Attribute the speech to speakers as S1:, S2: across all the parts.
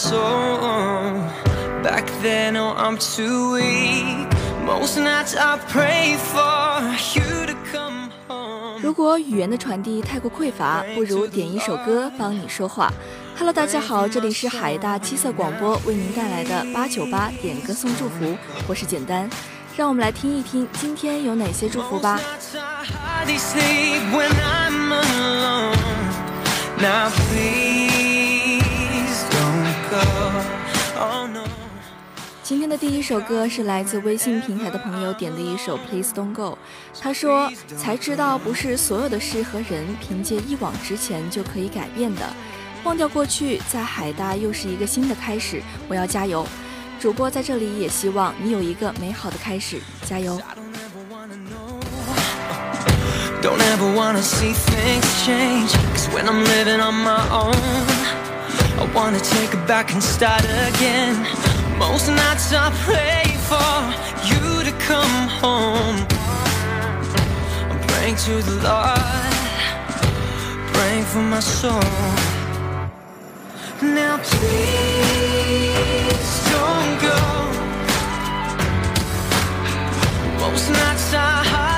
S1: so
S2: 如果语言的传递太过匮乏，不如点一首歌帮你说话。Hello，大家好，这里是海大七色广播为您带来的八九八点歌送祝福，我是简单。让我们来听一听今天有哪些祝福吧。今天的第一首歌是来自微信平台的朋友点的一首 please don't go 他说才知道不是所有的事和人凭借一往直前就可以改变的忘掉过去在海大又是一个新的开始我要加油主播在这里也希望你有一个美好的开始加油 don't ever wanna know don't ever wanna see things change cause when i'm living on my own i wanna take it back a n d start again Most nights I pray for you to come home. Praying to the Lord, praying for my soul. Now please don't go. Most nights I.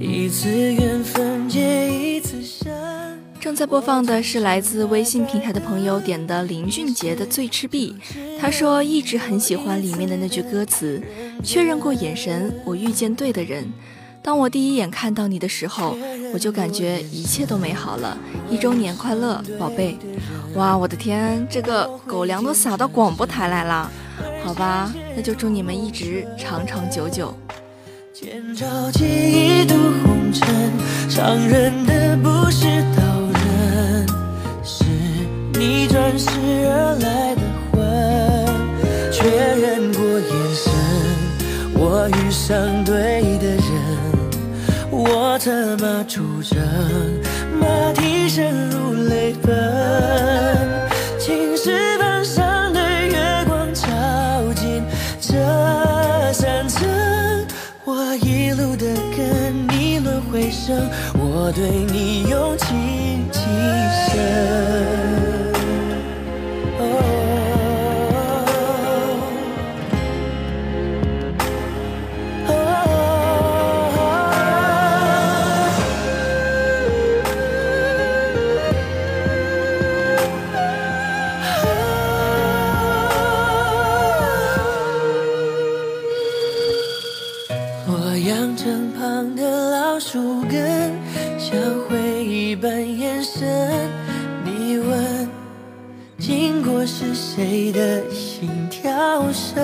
S2: 一次缘分结一次伤。正在播放的是来自微信平台的朋友点的林俊杰的《醉赤壁》，他说一直很喜欢里面的那句歌词：“确认过眼神，我遇见对的人。”当我第一眼看到你的时候，我就感觉一切都美好了。一周年快乐，宝贝！哇，我的天，这个狗粮都撒到广播台来了。好吧，那就祝你们一直长长久久。
S1: 前朝记忆渡红尘，伤人的不是刀刃，是你转世而来的魂。确认过眼神，我遇上对的人，我策么出征。对你用情极深。眼神，你问，经过是谁的心跳声？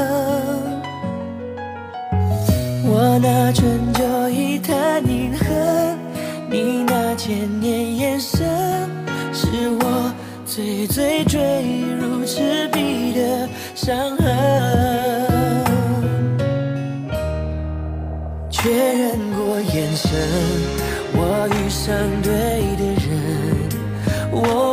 S1: 我那春秋一叹饮恨，你那千年眼神，是我最最坠入赤壁的伤痕。确认过眼神，我遇上对的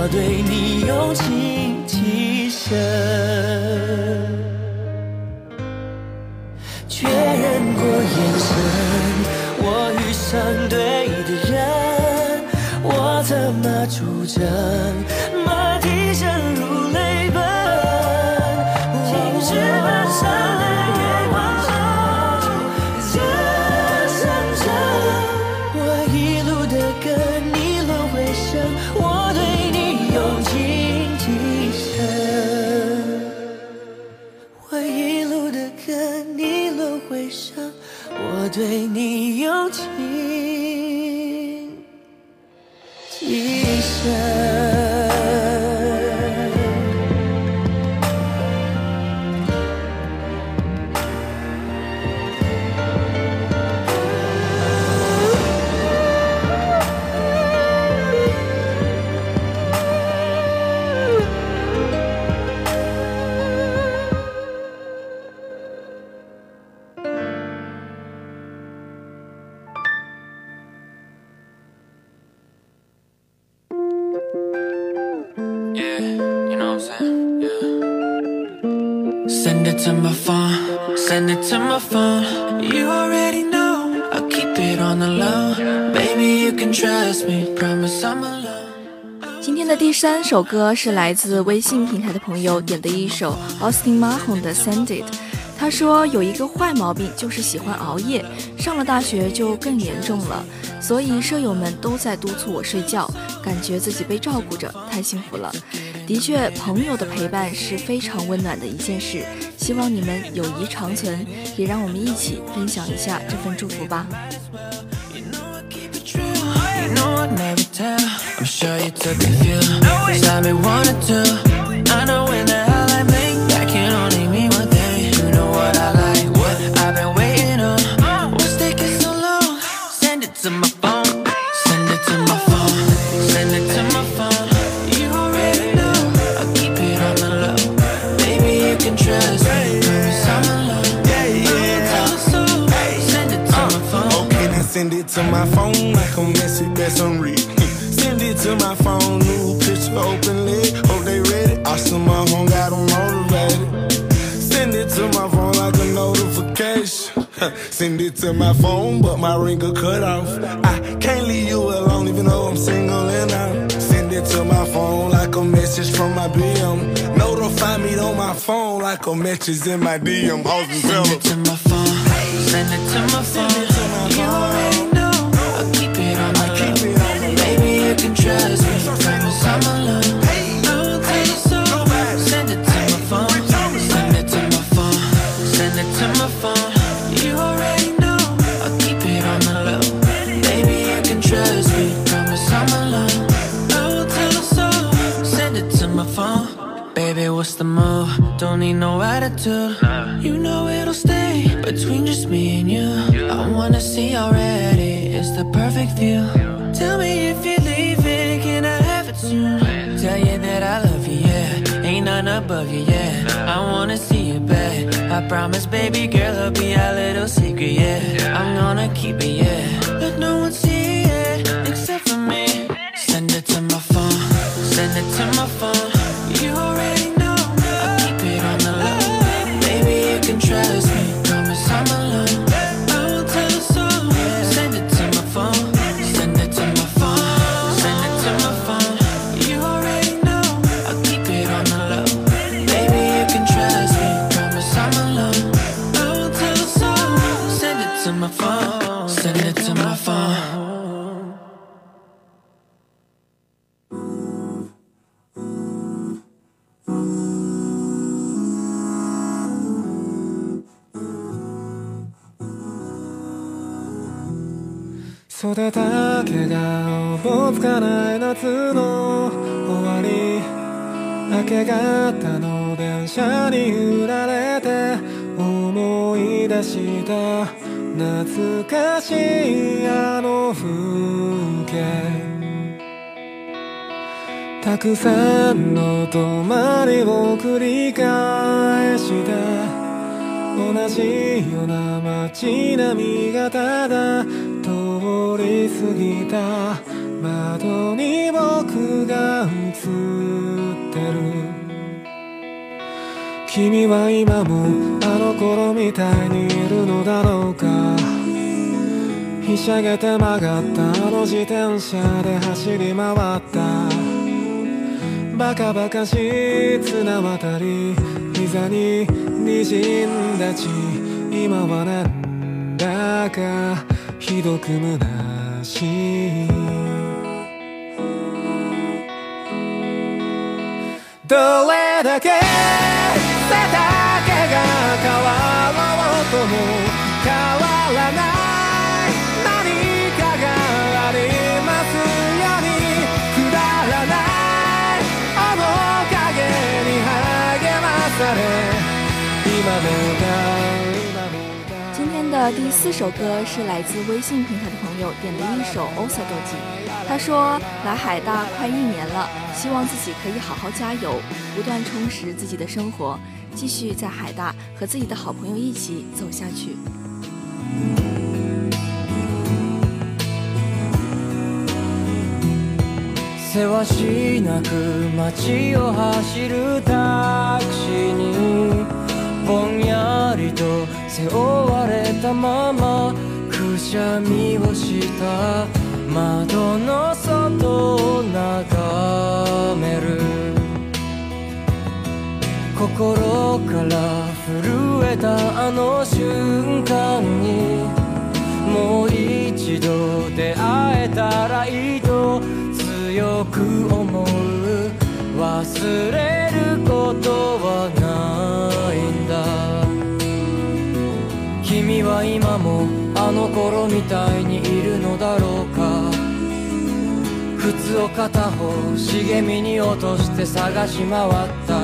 S1: 我对你用情极深，确认过眼神，我遇上对的人，我
S3: 怎么主张？
S2: 今天的第三首歌是来自微信平台的朋友点的一首 Austin m a h o n 的 Send It。他说有一个坏毛病就是喜欢熬夜，上了大学就更严重了，所以舍友们都在督促我睡觉，感觉自己被照顾着，太幸福了。的确，朋友的陪伴是非常温暖的一件事。希望你们友谊长存，也让我们一起分享一下这份祝福吧。
S3: sure you took a few Cause I've been wanting to I know when the hell I make That can only mean one thing You know what I like, what I've been waiting on uh. What's taking so long? Send it to my phone Send it to my phone Send it to my phone You already know I keep it on the low Maybe you can trust me Promise I'm alone Send it to my phone
S4: like a message that's unread to my phone, new picture open lid. Hope they ready. I see my home, got them motivated. Send it to my phone like a notification. Send it to my phone, but my ringer cut off. I can't leave you alone, even though I'm single and out. Send it to my phone like a message from my BM. Notify me on my phone like a message in my DM.
S3: Send it to my phone. Send it to my phone. You already Tell you that I love you, yeah. Ain't none above you, yeah. I wanna see you back. I promise, baby girl, it'll be our little secret, yeah. yeah. I'm gonna keep it, yeah. Let no one see it except for me. Send it to my phone. Send it to my phone.
S5: 袖だけがおぼつかない夏の終わり明け方の電車に揺られて思い出した懐かしいあの風景たくさんの泊まりを繰り返した同じような街並みがただり過ぎた窓に僕が映ってる君は今もあの頃みたいにいるのだろうかひしゃげて曲がったあの自転車で走り回ったバカバカしい綱渡り膝に滲んだ血今はなんだかひどく虚しいどれだけ背丈が変わろうとも変わ
S2: 第四首歌是来自微信平台的朋友点的一首《o s a d o i 他说来海大快一年了，希望自己可以好好加油，不断充实自己的生活，继续在海大和自己的好朋友一起走下去。
S1: 背負われたままくしゃみをした窓の外を眺める心から震えたあの瞬間にもう一度出会えたらいいと強く思う忘れ心みたいにいるのだろうか靴を片方茂みに落として探し回った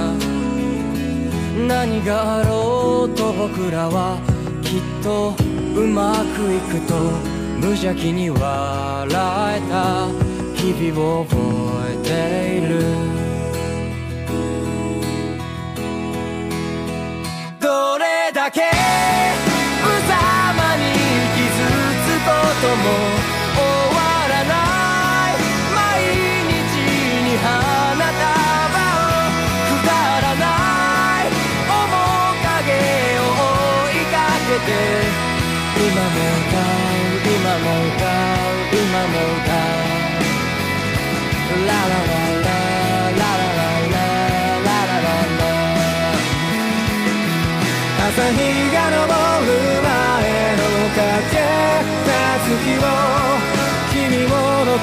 S1: 何があろうと僕らはきっとうまくいくと無邪気に笑えた日々を覚えているどれだけ
S5: como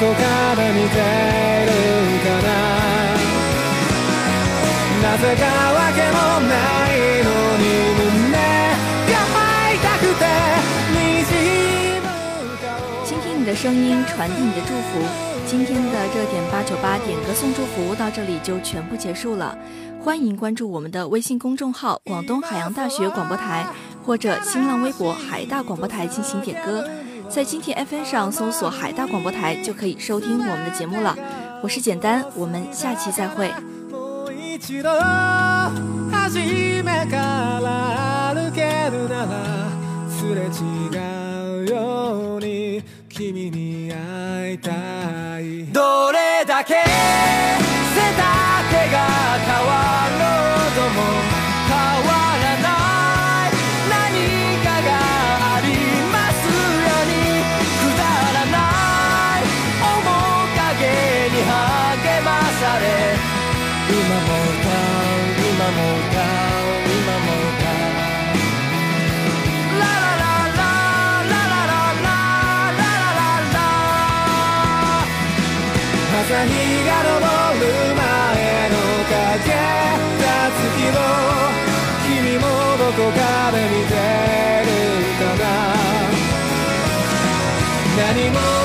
S2: 倾听你的声音，传递你的祝福。今天的热点八九八点歌送祝福到这里就全部结束了。欢迎关注我们的微信公众号“广东海洋大学广播台”或者新浪微博“海大广播台”进行点歌。在蜻蜓 FM 上搜索“海大广播台”就可以收听我们的节目了。我是简单，我们下期再会。
S1: 朝
S5: 日が昇る前の影たつきの君もどこかで見てるかだな何も